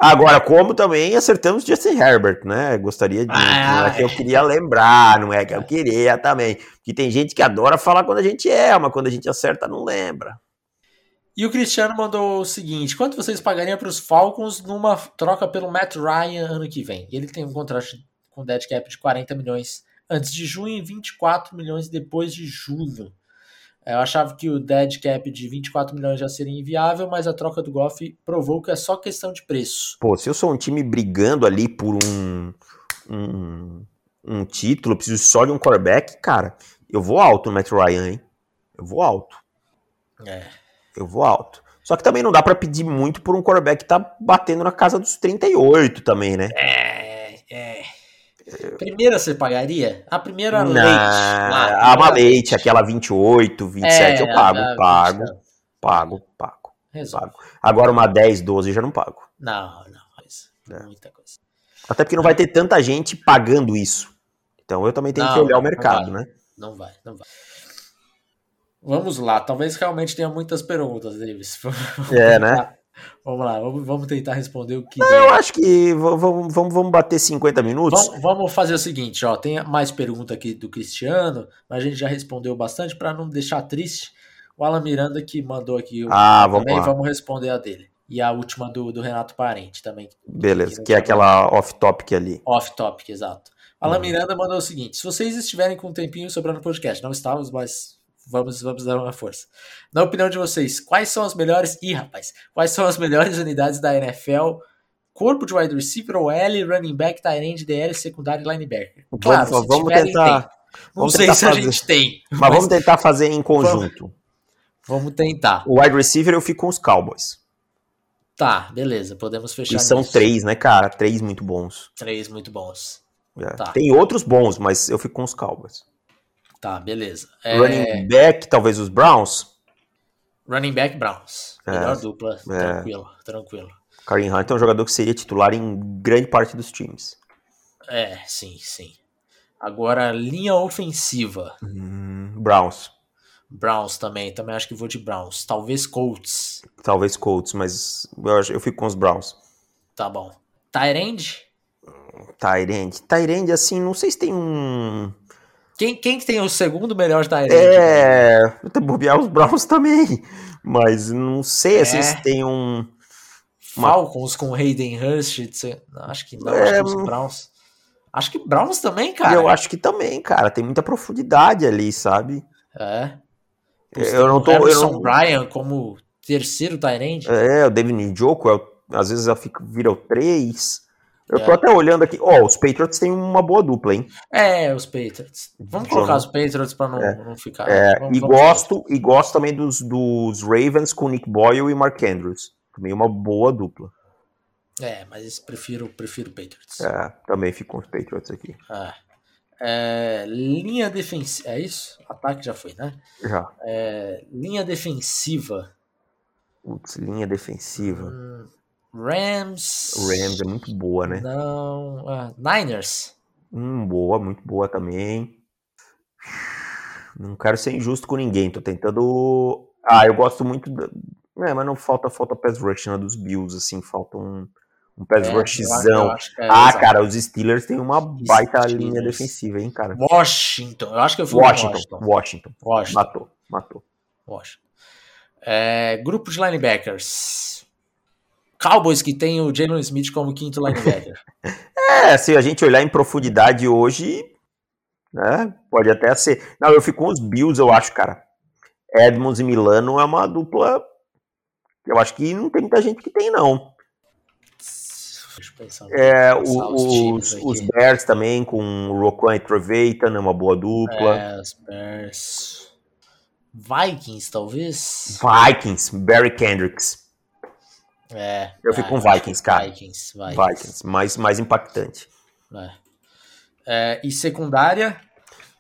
Agora, como também acertamos Justin Herbert, né? Gostaria de. Ah, não é que eu queria lembrar, não é que eu queria também. Porque tem gente que adora falar quando a gente erra, mas quando a gente acerta, não lembra. E o Cristiano mandou o seguinte: quanto vocês pagariam para os Falcons numa troca pelo Matt Ryan ano que vem? Ele tem um contrato com dead cap de 40 milhões antes de junho e 24 milhões depois de julho. Eu achava que o dead cap de 24 milhões já seria inviável, mas a troca do Goff provou que é só questão de preço. Pô, se eu sou um time brigando ali por um, um, um título, preciso só de um quarterback, cara, eu vou alto no Matt Ryan, hein? Eu vou alto. É. Eu vou alto. Só que também não dá para pedir muito por um quarterback que tá batendo na casa dos 38 também, né? É, é. Primeira você pagaria? A primeira Não, leite. Lá, a uma leite, aquela 28, 27 é, eu pago, a, a pago, pago, pago, pago. Agora uma 10, 12 já não pago. Não, não, mas é. muita coisa. Até porque não vai ter tanta gente pagando isso. Então eu também tenho não, que olhar o mercado, não né? Não vai, não vai. Vamos lá, talvez realmente tenha muitas perguntas, Davis. É, né? <laughs> Vamos lá, vamos, vamos tentar responder o que. Não, eu acho que vamos, vamos, vamos bater 50 minutos. Vamos, vamos fazer o seguinte, ó. Tem mais pergunta aqui do Cristiano, mas a gente já respondeu bastante para não deixar triste. O Alan Miranda que mandou aqui ah, vamos também, lá. vamos responder a dele. E a última do, do Renato Parente também. Beleza, que, que é aquela off-topic ali. Off-topic, exato. Alan uhum. Miranda mandou o seguinte: se vocês estiverem com um tempinho sobrando podcast, não estávamos, mas Vamos, vamos dar uma força. Na opinião de vocês, quais são as melhores. Ih, rapaz, quais são as melhores <laughs> unidades da NFL? Corpo de wide receiver, L, running back, tight end, DL, secundário e linebacker. Claro, vamos, vamos tentar. Tem. Não vamos sei se fazer. a gente tem. Mas, mas, vamos tentar fazer em conjunto. Vamos, vamos tentar. O wide receiver eu fico com os Cowboys. Tá, beleza, podemos fechar. E são nisso. três, né, cara? Três muito bons. Três muito bons. É. Tá. Tem outros bons, mas eu fico com os Cowboys. Tá, beleza. É, Running back, talvez os Browns. running back Browns. É. Melhor dupla. É. Tranquilo, tranquilo. Kareem Hunt é um jogador que seria titular em grande parte dos times. É, sim, sim. Agora, linha ofensiva. Hum, Browns. Browns também. Também acho que vou de Browns. Talvez Colts. Talvez Colts, mas eu, eu fico com os Browns. Tá bom. Tyrande? Tyrande. Tyrande, assim, não sei se tem um. Quem, quem que tem o segundo melhor Tyrande? É. Até bobear os Browns também. Mas não sei É. se tem um. Falcons com Hayden Hurst? Acho que não. É, acho que os. Browns. Acho que Browns também, cara. eu acho que também, cara. Tem muita profundidade ali, sabe? É. Eu não tô- O eu não- Bryan como terceiro Tyrande. É, o David Njoku, às vezes eu fico, vira o 3. Eu tô É. até olhando aqui. Ó, os Patriots têm uma boa dupla, hein? É, os Patriots. Vamos John- colocar os Patriots pra não, É. não ficar. É, vamos- e, vamos- gosto, e gosto também dos, dos Ravens com Nick Boyle e Mark Andrews. Também uma boa dupla. É, mas prefiro, prefiro Patriots. É, também fico com os Patriots aqui. É. É, linha defensiva. É isso? Ataque já foi, né? Já. É, linha defensiva. Putz, linha defensiva. Hum, Rams. Rams é muito boa, né? Não. ah, Niners. Hum, boa, muito boa também. Não quero ser injusto com ninguém, tô tentando. Ah, eu gosto muito. Da... É, mas não falta falta pass rush na dos Bills, assim, falta um, um pass É, rushzão. é, ah, cara, os Steelers têm uma baita Steelers. linha defensiva, hein, cara. Washington. Eu acho que eu fui Washington, Washington. Washington. Washington. Matou, matou. Washington. É, grupo de linebackers. Cowboys que tem o Jalen Smith como quinto linebacker. <laughs> É, se a gente olhar em profundidade hoje, né, pode até ser. Não, eu fico com os Bills, eu acho, cara. Edmonds e Milano é uma dupla que eu acho que não tem muita gente que tem, não. É, o- os os Bears também, com o Roquan e Trevathan, é uma boa dupla. É, os Bears. Vikings, talvez? Vikings, Barry Kendricks. É. Eu fico com que Vikings, cara. Vikings, Vikings. Vikings, mais, mais impactante. É. É, e secundária?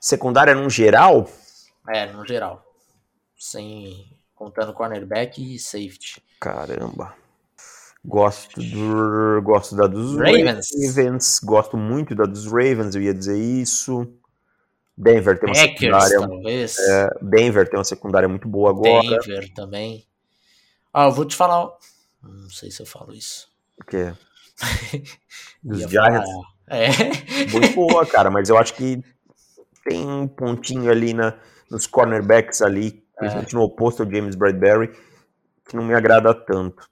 Secundária, no geral, É, no geral. Sem. Contando cornerback e safety. Caramba. Gosto do, gosto da dos Ravens. Ravens. Gosto muito da dos Ravens, eu ia dizer isso. Denver tem uma Packers, secundária. talvez. é, Denver tem uma secundária muito boa agora. Denver também. Ah, eu vou te falar. Não sei se eu falo isso. O quê? <laughs> Dos Ia Giants. É. Muito boa, cara, mas eu acho que tem um pontinho ali na, nos cornerbacks ali, É. principalmente no oposto ao James Bradbury, que não me agrada tanto.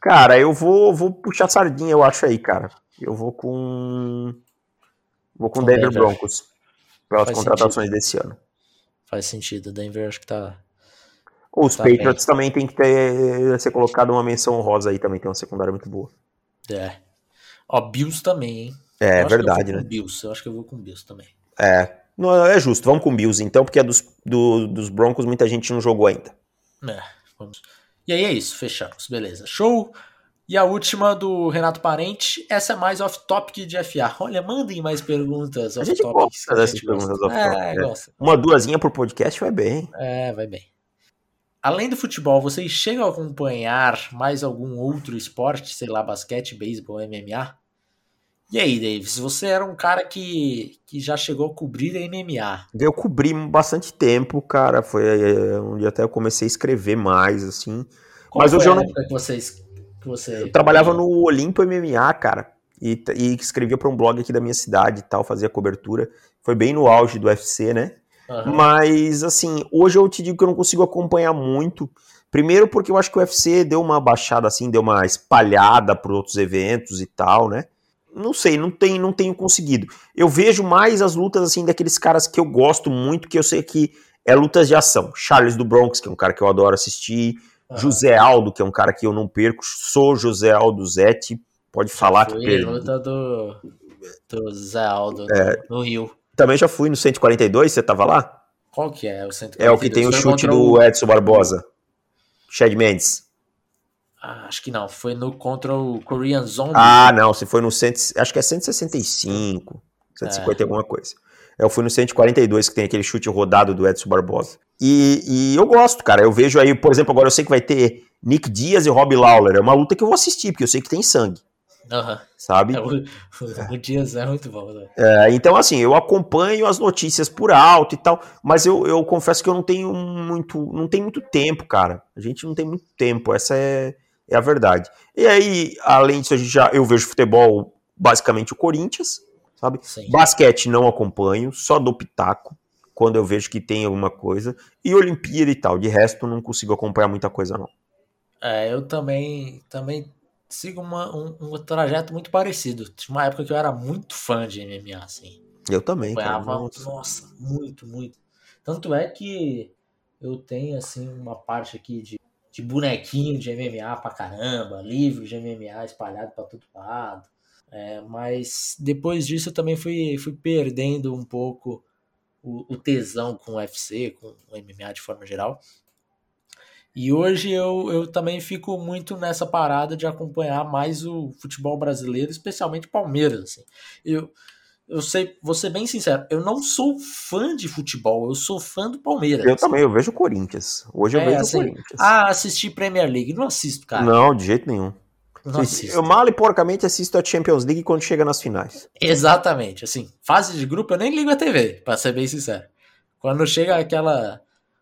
Cara, eu vou, vou puxar sardinha, eu acho aí, cara. Eu vou com. Vou com Com Denver Denver. Broncos. Pelas Faz contratações desse ano. Faz sentido. Denver acho que tá. Os Tá Patriots também tem que ter, ser colocado uma menção honrosa aí, também tem uma secundária muito boa. É. Ó, Bills também, hein? É, Eu verdade, né? Bills. Eu acho que eu vou com Bills também. É. Não, é justo, vamos com Bills então, porque a dos, do- dos Broncos muita gente não jogou ainda. É, vamos. E aí é isso, fechamos. Beleza. Show. E a última do Renato Parente. Essa é mais off-topic de FA. Olha, mandem mais perguntas A gente off-topic. gosta dessas perguntas off-topic, É, gosta. Uma duasinha por podcast vai bem. É, vai bem. Além do futebol, vocês chegam a acompanhar mais algum outro esporte? Sei lá, basquete, beisebol, MMA? E aí, Davis, você era um cara que, que já chegou a cobrir a MMA. Eu cobri bastante tempo, cara. Foi onde até eu comecei a escrever mais, assim. Qual Mas foi hoje a eu não- que vocês... Que você... Eu trabalhava no Olimpo MMA, cara. E, e escrevia para um blog aqui da minha cidade e tal, fazia cobertura. Foi bem no auge do UFC, né? Mas, assim, hoje eu te digo que eu não consigo acompanhar muito. Primeiro porque eu acho que o UFC deu uma baixada, assim, deu uma espalhada por outros eventos e tal, né? Não sei, não, tem, não tenho conseguido. Eu vejo mais as lutas, assim, daqueles caras que eu gosto muito, que eu sei que é lutas de ação. Charles do Bronx, que é um cara que eu adoro assistir. Aham. José Aldo, que é um cara que eu não perco. Sou José Aldo Zete. Pode falar que perco. luta do, do Zé Aldo É. no Rio. Também já fui no 142, você tava lá? Qual que é o 142? É o que tem o chute do Edson Barbosa. Chad Mendes. Ah, acho que não, foi no contra o Korean Zombie. Ah, não, se foi no cento, acho que é 165, 150 é. alguma coisa. Eu fui no 142 que tem aquele chute rodado do Edson Barbosa. E, e, eu gosto, cara. Eu vejo aí, por exemplo, agora eu sei que vai ter Nick Diaz e Rob Lawler. É uma luta que eu vou assistir, porque eu sei que tem sangue. Uhum. Sabe? É, o, <laughs> o, Dias é muito bom. Né? É, então, assim, eu acompanho as notícias por alto e tal, mas eu, eu confesso que eu não tenho muito, não tenho muito tempo, cara. A gente não tem muito tempo, essa é, é a verdade. E aí, além disso, a gente já, eu vejo futebol basicamente o Corinthians, sabe? Sim. Basquete não acompanho, só do pitaco quando eu vejo que tem alguma coisa. E Olimpíada e tal. De resto, não consigo acompanhar muita coisa, não. É, eu também, também sigo uma, um, um, trajeto muito parecido. Tinha uma época que eu era muito fã de MMA, assim. Eu também, cara. Nossa. nossa, muito, muito. Tanto é que eu tenho, assim, uma parte aqui de, de bonequinho de MMA pra caramba, livros de MMA espalhado pra todo lado. É, mas depois disso eu também fui, fui perdendo um pouco o, o tesão com o UFC, com o MMA de forma geral. E hoje eu, eu também fico muito nessa parada de acompanhar mais o futebol brasileiro, especialmente Palmeiras. Assim. Eu, eu sei, vou ser bem sincero, eu não sou fã de futebol, eu sou fã do Palmeiras. Eu também, eu vejo o Corinthians. Hoje eu é, vejo assim, o Corinthians. Ah, assisti Premier League, não assisto, cara. Não, de jeito nenhum. Não eu mal e porcamente assisto a Champions League quando chega nas finais. Exatamente, assim, fase de grupo eu nem ligo a TV, pra ser bem sincero. Quando chega aquela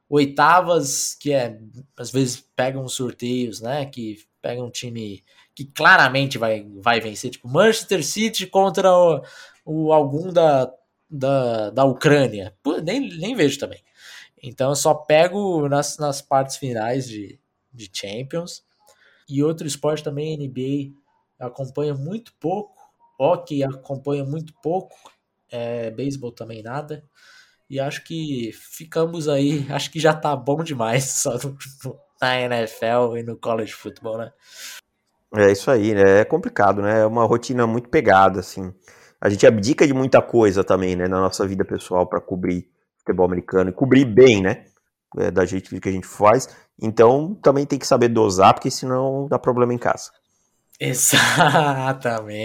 oitavas, que é, às vezes pegam sorteios, né, que pega um time que claramente vai, vai vencer, tipo Manchester City contra o, o algum da, da, da Ucrânia. Pô, nem, nem vejo também. Então eu só pego nas, nas partes finais de, de Champions. E outro esporte também, NBA, acompanha muito pouco. Hockey acompanha muito pouco. É, beisebol também nada. E acho que ficamos aí. Acho que já tá bom demais <laughs> só no, na NFL e no college football, né? É isso aí, né? É complicado, né? É uma rotina muito pegada, assim. A gente abdica de muita coisa também, né, na nossa vida pessoal para cobrir futebol americano e cobrir bem, né? É, da gente que a gente faz. Então também tem que saber dosar, porque senão dá problema em casa. <laughs> Exatamente.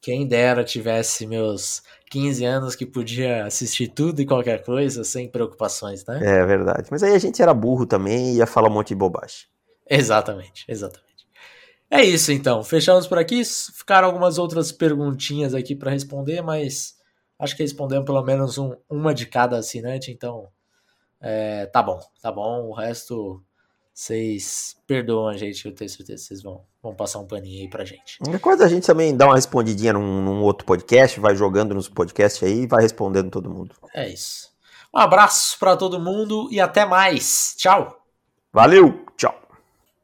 Quem dera tivesse meus 15 anos que podia assistir tudo e qualquer coisa sem preocupações, né? É verdade. Mas aí a gente era burro também e ia falar um monte de bobagem. Exatamente, exatamente. É isso então. Fechamos por aqui. Ficaram algumas outras perguntinhas aqui para responder, mas acho que respondemos pelo menos um, uma de cada assinante, então é, tá bom, tá bom. O resto vocês perdoam a gente, eu tenho certeza que vocês vão, vão passar um paninho aí pra gente. Qualquer coisa a gente também dá uma respondidinha num, num outro podcast, vai jogando nos podcasts aí e vai respondendo todo mundo. É isso. Um abraço para todo mundo e até mais. Tchau. Valeu!